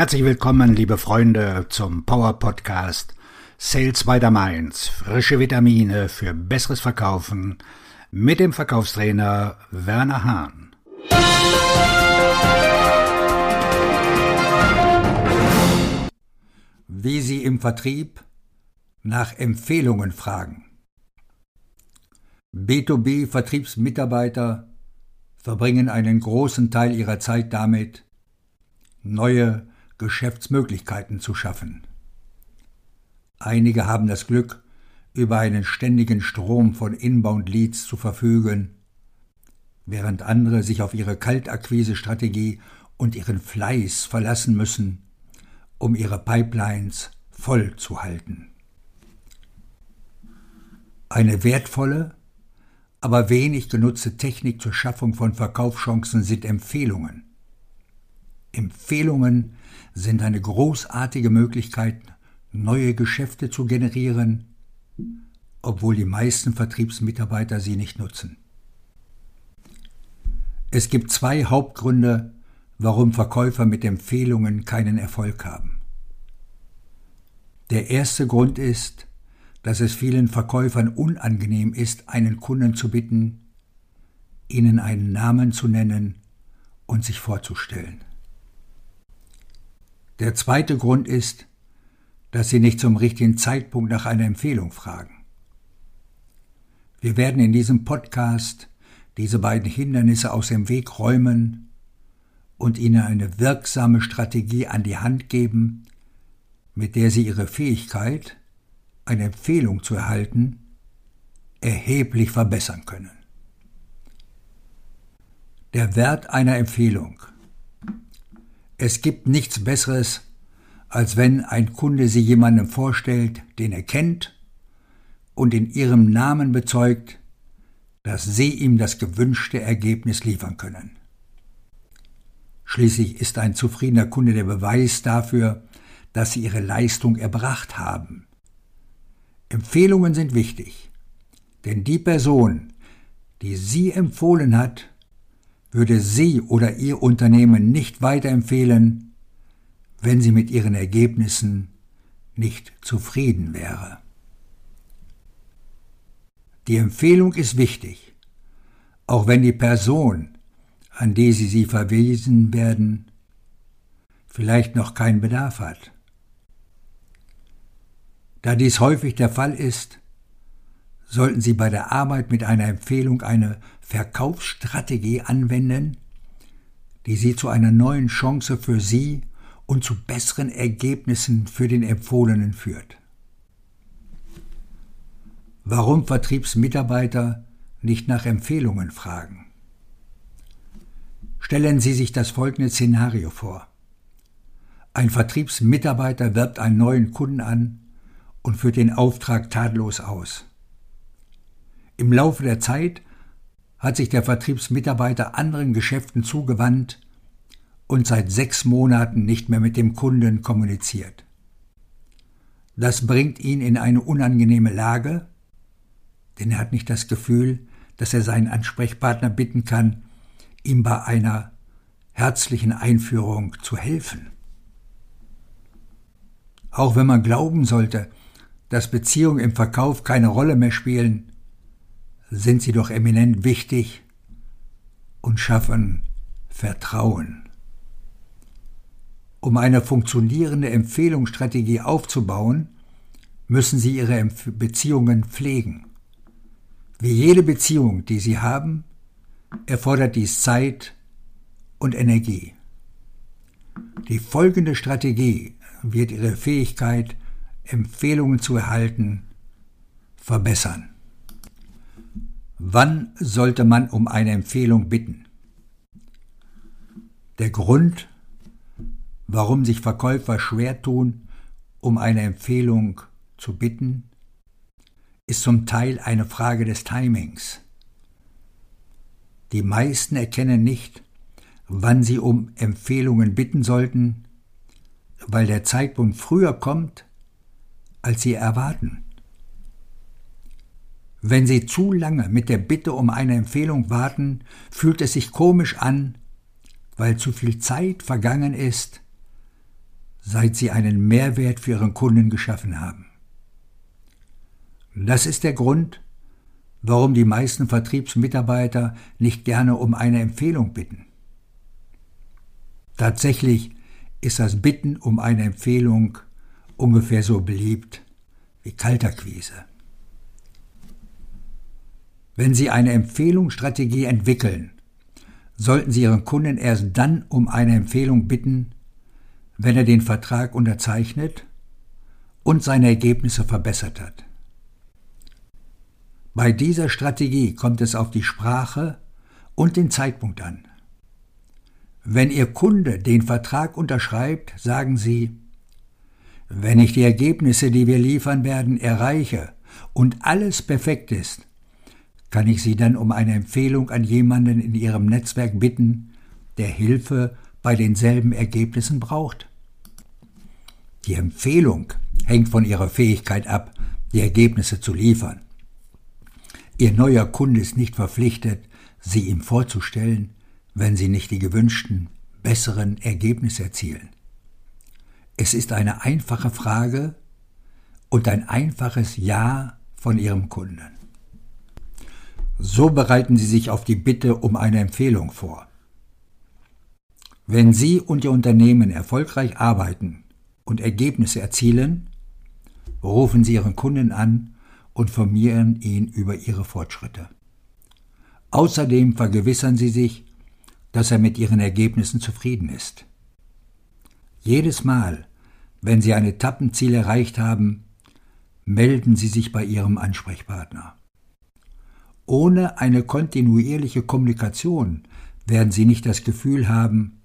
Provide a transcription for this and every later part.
Herzlich willkommen, liebe Freunde, zum Power Podcast Sales by the Mainz. Frische Vitamine für besseres Verkaufen mit dem Verkaufstrainer Werner Hahn. Wie Sie im Vertrieb nach Empfehlungen fragen. B2B-Vertriebsmitarbeiter verbringen einen großen Teil ihrer Zeit damit, neue Geschäftsmöglichkeiten zu schaffen. Einige haben das Glück, über einen ständigen Strom von Inbound-Leads zu verfügen, während andere sich auf ihre Kaltakquise-Strategie und ihren Fleiß verlassen müssen, um ihre Pipelines voll zu halten. Eine wertvolle, aber wenig genutzte Technik zur Schaffung von Verkaufschancen sind Empfehlungen. Empfehlungen sind eine großartige Möglichkeit, neue Geschäfte zu generieren, obwohl die meisten Vertriebsmitarbeiter sie nicht nutzen. Es gibt zwei Hauptgründe, warum Verkäufer mit Empfehlungen keinen Erfolg haben. Der erste Grund ist, dass es vielen Verkäufern unangenehm ist, einen Kunden zu bitten, ihnen einen Namen zu nennen und sich vorzustellen. Der zweite Grund ist, dass sie nicht zum richtigen Zeitpunkt nach einer Empfehlung fragen. Wir werden in diesem Podcast diese beiden Hindernisse aus dem Weg räumen und ihnen eine wirksame Strategie an die Hand geben, mit der sie ihre Fähigkeit, eine Empfehlung zu erhalten, erheblich verbessern können. Der Wert einer Empfehlung. Es gibt nichts Besseres, als wenn ein Kunde Sie jemandem vorstellt, den er kennt und in Ihrem Namen bezeugt, dass Sie ihm das gewünschte Ergebnis liefern können. Schließlich ist ein zufriedener Kunde der Beweis dafür, dass Sie Ihre Leistung erbracht haben. Empfehlungen sind wichtig, denn die Person, die Sie empfohlen hat, würde Sie oder Ihr Unternehmen nicht weiterempfehlen, wenn sie mit ihren Ergebnissen nicht zufrieden wäre. Die Empfehlung ist wichtig, auch wenn die Person, an die Sie sie verwiesen werden, vielleicht noch keinen Bedarf hat. Da dies häufig der Fall ist, sollten Sie bei der Arbeit mit einer Empfehlung eine Verkaufsstrategie anwenden, die Sie zu einer neuen Chance für Sie und zu besseren Ergebnissen für den Empfohlenen führt. Warum Vertriebsmitarbeiter nicht nach Empfehlungen fragen? Stellen Sie sich das folgende Szenario vor. Ein Vertriebsmitarbeiter wirbt einen neuen Kunden an und führt den Auftrag tadellos aus. Im Laufe der Zeit hat sich der Vertriebsmitarbeiter anderen Geschäften zugewandt und seit sechs Monaten nicht mehr mit dem Kunden kommuniziert. Das bringt ihn in eine unangenehme Lage, denn er hat nicht das Gefühl, dass er seinen Ansprechpartner bitten kann, ihm bei einer herzlichen Einführung zu helfen. Auch wenn man glauben sollte, dass Beziehungen im Verkauf keine Rolle mehr spielen, sind sie doch eminent wichtig und schaffen Vertrauen. Um eine funktionierende Empfehlungsstrategie aufzubauen, müssen Sie Ihre Beziehungen pflegen. Wie jede Beziehung, die Sie haben, erfordert dies Zeit und Energie. Die folgende Strategie wird Ihre Fähigkeit, Empfehlungen zu erhalten, verbessern. Wann sollte man um eine Empfehlung bitten? Der Grund, warum sich Verkäufer schwer tun, um eine Empfehlung zu bitten, ist zum Teil eine Frage des Timings. Die meisten erkennen nicht, wann sie um Empfehlungen bitten sollten, weil der Zeitpunkt früher kommt, als sie erwarten. Wenn Sie zu lange mit der Bitte um eine Empfehlung warten, fühlt es sich komisch an, weil zu viel Zeit vergangen ist, seit Sie einen Mehrwert für Ihren Kunden geschaffen haben. Das ist der Grund, warum die meisten Vertriebsmitarbeiter nicht gerne um eine Empfehlung bitten. Tatsächlich ist das Bitten um eine Empfehlung ungefähr so beliebt wie Kalterquise. Wenn Sie eine Empfehlungsstrategie entwickeln, sollten Sie Ihren Kunden erst dann um eine Empfehlung bitten, wenn er den Vertrag unterzeichnet und seine Ergebnisse verbessert hat. Bei dieser Strategie kommt es auf die Sprache und den Zeitpunkt an. Wenn Ihr Kunde den Vertrag unterschreibt, sagen Sie, wenn ich die Ergebnisse, die wir liefern werden, erreiche und alles perfekt ist, kann ich Sie dann um eine Empfehlung an jemanden in Ihrem Netzwerk bitten, der Hilfe bei denselben Ergebnissen braucht. Die Empfehlung hängt von Ihrer Fähigkeit ab, die Ergebnisse zu liefern. Ihr neuer Kunde ist nicht verpflichtet, sie ihm vorzustellen, wenn sie nicht die gewünschten, besseren Ergebnisse erzielen. Es ist eine einfache Frage und ein einfaches Ja von Ihrem Kunden. So bereiten Sie sich auf die Bitte um eine Empfehlung vor. Wenn Sie und Ihr Unternehmen erfolgreich arbeiten und Ergebnisse erzielen, rufen Sie Ihren Kunden an und informieren ihn über ihre Fortschritte. Außerdem vergewissern sie sich, dass er mit ihren Ergebnissen zufrieden ist. Jedes Mal, wenn sie ein Etappenziel erreicht haben, melden sie sich bei ihrem Ansprechpartner. Ohne eine kontinuierliche Kommunikation werden sie nicht das Gefühl haben,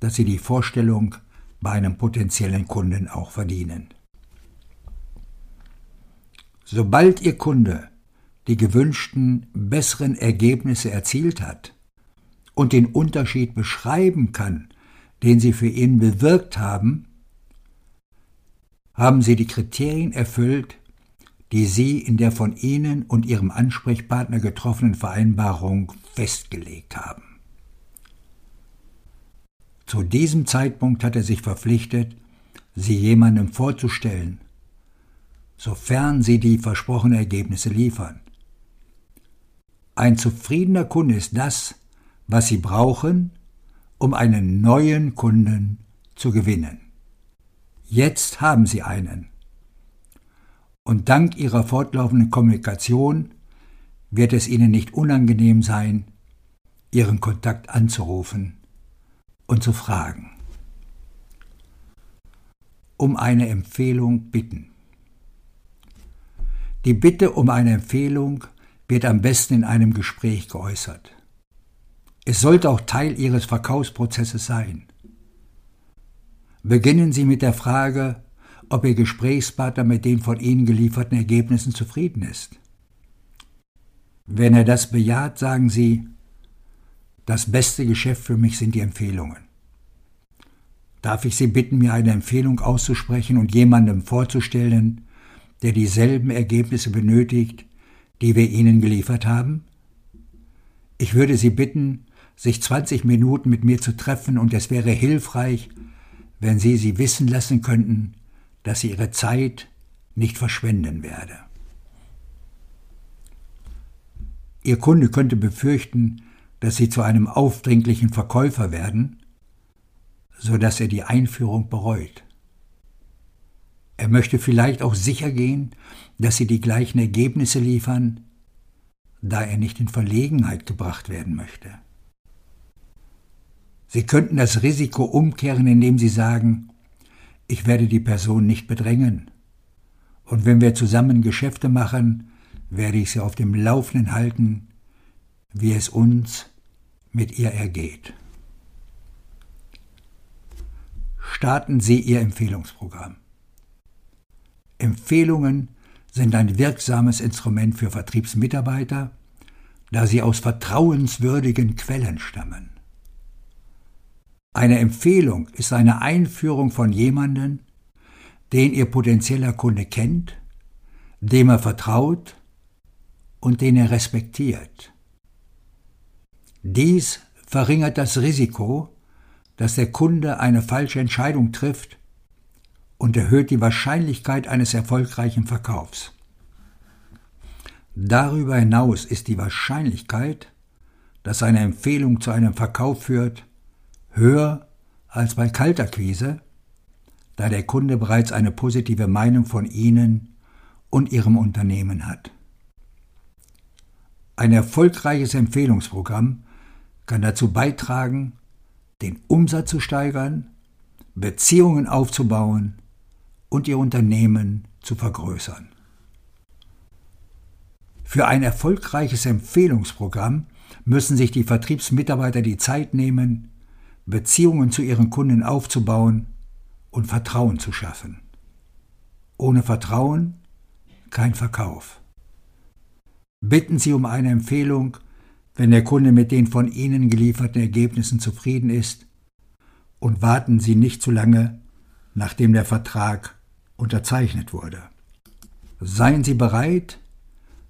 dass sie die Vorstellung bei einem potenziellen Kunden auch verdienen. Sobald Ihr Kunde die gewünschten besseren Ergebnisse erzielt hat und den Unterschied beschreiben kann, den Sie für ihn bewirkt haben, haben Sie die Kriterien erfüllt, die Sie in der von Ihnen und Ihrem Ansprechpartner getroffenen Vereinbarung festgelegt haben. Zu diesem Zeitpunkt hat er sich verpflichtet, Sie jemandem vorzustellen, sofern sie die versprochenen Ergebnisse liefern. Ein zufriedener Kunde ist das, was Sie brauchen, um einen neuen Kunden zu gewinnen. Jetzt haben Sie einen. Und dank Ihrer fortlaufenden Kommunikation wird es Ihnen nicht unangenehm sein, Ihren Kontakt anzurufen und zu fragen. Um eine Empfehlung bitten. Die Bitte um eine Empfehlung wird am besten in einem Gespräch geäußert. Es sollte auch Teil Ihres Verkaufsprozesses sein. Beginnen Sie mit der Frage, ob Ihr Gesprächspartner mit den von Ihnen gelieferten Ergebnissen zufrieden ist. Wenn er das bejaht, sagen Sie, das beste Geschäft für mich sind die Empfehlungen. Darf ich Sie bitten, mir eine Empfehlung auszusprechen und jemandem vorzustellen, der dieselben Ergebnisse benötigt, die wir Ihnen geliefert haben? Ich würde Sie bitten, sich 20 Minuten mit mir zu treffen und es wäre hilfreich, wenn Sie sie wissen lassen könnten, dass sie Ihre Zeit nicht verschwenden werde. Ihr Kunde könnte befürchten, dass Sie zu einem aufdringlichen Verkäufer werden, so dass er die Einführung bereut. Er möchte vielleicht auch sicher gehen, dass sie die gleichen Ergebnisse liefern, da er nicht in Verlegenheit gebracht werden möchte. Sie könnten das Risiko umkehren, indem Sie sagen, ich werde die Person nicht bedrängen. Und wenn wir zusammen Geschäfte machen, werde ich sie auf dem Laufenden halten, wie es uns mit ihr ergeht. Starten Sie Ihr Empfehlungsprogramm. Empfehlungen sind ein wirksames Instrument für Vertriebsmitarbeiter, da sie aus vertrauenswürdigen Quellen stammen. Eine Empfehlung ist eine Einführung von jemandem, den Ihr potenzieller Kunde kennt, dem er vertraut und den er respektiert. Dies verringert das Risiko, dass der Kunde eine falsche Entscheidung trifft und erhöht die Wahrscheinlichkeit eines erfolgreichen Verkaufs. Darüber hinaus ist die Wahrscheinlichkeit, dass eine Empfehlung zu einem Verkauf führt, höher als bei Kaltakquise, da der Kunde bereits eine positive Meinung von Ihnen und Ihrem Unternehmen hat. Ein erfolgreiches Empfehlungsprogramm kann dazu beitragen, den Umsatz zu steigern, Beziehungen aufzubauen und Ihr Unternehmen zu vergrößern. Für ein erfolgreiches Empfehlungsprogramm müssen sich die Vertriebsmitarbeiter die Zeit nehmen, Beziehungen zu ihren Kunden aufzubauen und Vertrauen zu schaffen. Ohne Vertrauen kein Verkauf. Bitten Sie um eine Empfehlung, wenn der Kunde mit den von Ihnen gelieferten Ergebnissen zufrieden ist, und warten Sie nicht zu lange, nachdem der Vertrag unterzeichnet wurde. Seien Sie bereit,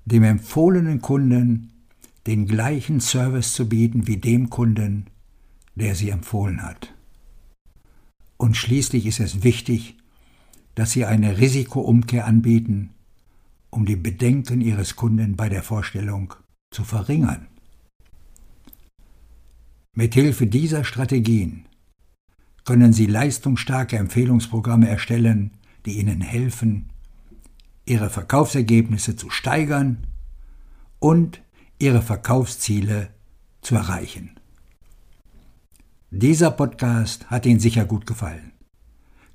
dem empfohlenen Kunden den gleichen Service zu bieten wie dem Kunden, der sie empfohlen hat. Und schließlich ist es wichtig, dass Sie eine Risikoumkehr anbieten, um die Bedenken Ihres Kunden bei der Vorstellung zu verringern. Mithilfe dieser Strategien können Sie leistungsstarke Empfehlungsprogramme erstellen, die Ihnen helfen, ihre Verkaufsergebnisse zu steigern und ihre Verkaufsziele zu erreichen. Dieser Podcast hat Ihnen sicher gut gefallen.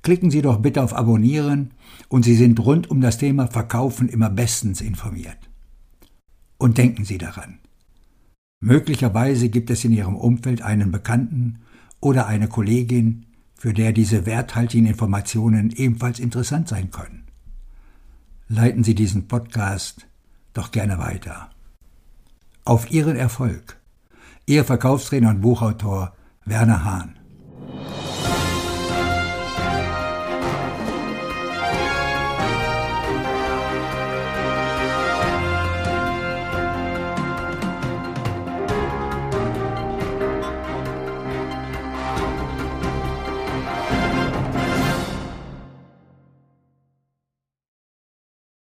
Klicken Sie doch bitte auf Abonnieren und Sie sind rund um das Thema Verkaufen immer bestens informiert. Und denken Sie daran. Möglicherweise gibt es in Ihrem Umfeld einen Bekannten oder eine Kollegin, für der diese werthaltigen Informationen ebenfalls interessant sein können leiten Sie diesen Podcast doch gerne weiter. Auf Ihren Erfolg. Ihr Verkaufstrainer und Buchautor Werner Hahn.